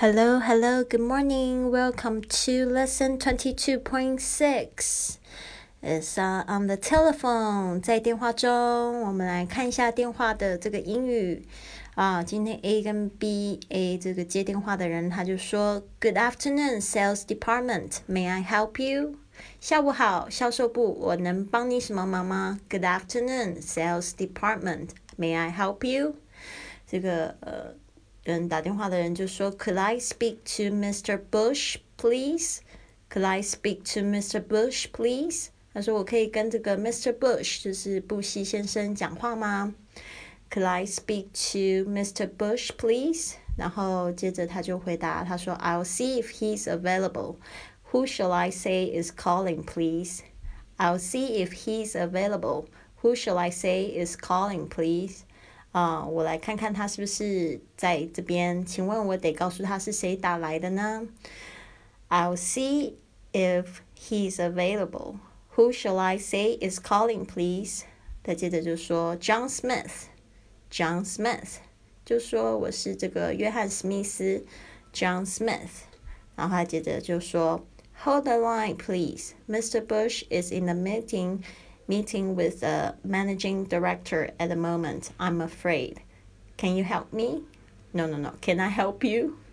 Hello, hello, good morning. Welcome to lesson 22.6. It's uh, on the telephone. 在电话中，我们来看一下电话的这个英语啊。今天 A 跟 B，A 这个接电话的人他就说：“Good afternoon, sales department. May I help you？” 下午好，销售部，我能帮你什么忙吗？Good afternoon, sales department. May I help you？这个呃。 人打电话的人就说：“Could I speak to Mr. Bush, please? Could I speak to Mr. Bush, please?” 他说：“我可以跟这个 Mr. Bush，就是布希先生讲话吗？”Could I speak to Mr. Bush, please？然后接着他就回答，他说：“I'll see if he's available. Who shall I say is calling, please? I'll see if he's available. Who shall I say is calling, please?” 啊，我来看看他是不是在这边。请问我得告诉他是谁打来的呢？I'll see if he's available. Who shall I say is calling, please? 他接着就说 John Smith. John Smith 就说我是这个约翰史密斯，John Smith。然后他接着就说 Hold the line, please. Mr. Bush is in a meeting meeting with the managing director at the moment. I'm afraid. Can you help me? No, no, no. Can I help you?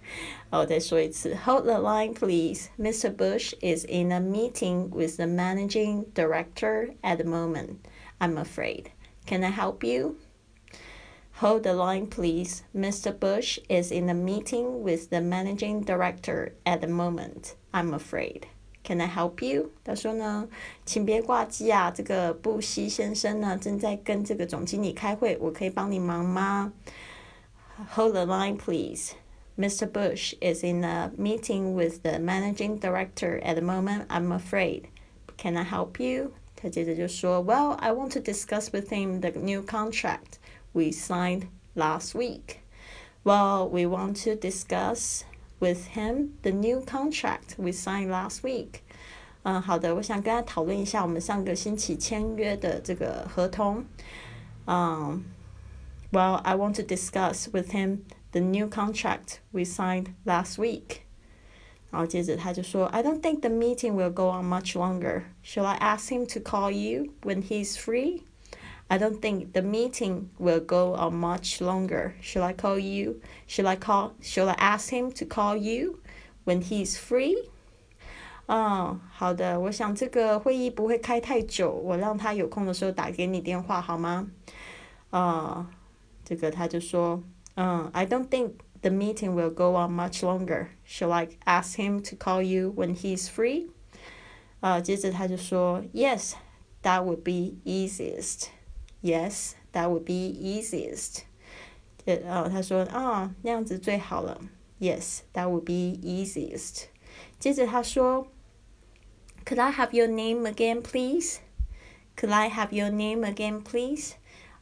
Oh, that's right. Hold the line, please. Mr. Bush is in a meeting with the managing director at the moment. I'm afraid. Can I help you? Hold the line, please. Mr. Bush is in a meeting with the managing director at the moment. I'm afraid. Can I help you？他说呢，请别挂机啊，这个布希先生呢正在跟这个总经理开会，我可以帮你忙吗？Hold the line, please. Mr. Bush is in a meeting with the managing director at the moment. I'm afraid. Can I help you？他接着就说，Well, I want to discuss with him the new contract we signed last week. Well, we want to discuss with him the new contract we signed last week. 嗯，好的，我想跟他讨论一下我们上个星期签约的这个合同。嗯，Well, I want to discuss with him the new contract we signed last week. 然后接着他就说，I don't think the meeting will go on much longer. Shall I ask him to call you when he's free? I don't think the meeting will go on much longer. Should I call you? Should I call? Should I ask him to call you when he's free? 嗯，好的，我想这个会议不会开太久，我让他有空的时候打给你电话好吗？啊，这个他就说，嗯，I don't think the meeting will go on much longer. Shall I ask him to call you when he's free? 啊，接着他就说，Yes, that would be easiest. Yes, that would be easiest. 呃，他说啊，那样子最好了。Yes, that would be easiest. 接着他说，Could I have your name again, please? Could I have your name again, please?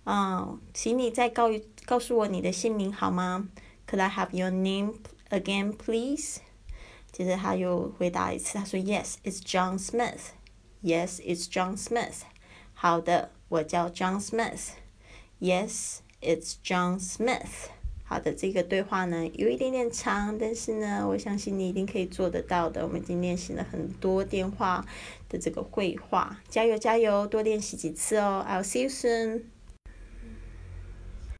啊，请你再告告诉我你的姓名好吗？Could I have your name again, please? 接着他又回答一次，他说，Yes, it's John Smith. Yes, it's John Smith. 好的。 我叫 John Smith. Yes, it's John Smith. 好的，这个对话呢有一点点长，但是呢，我相信你一定可以做得到的。我们已经练习了很多电话的这个绘画，加油加油，多练习几次哦。I'll see you soon.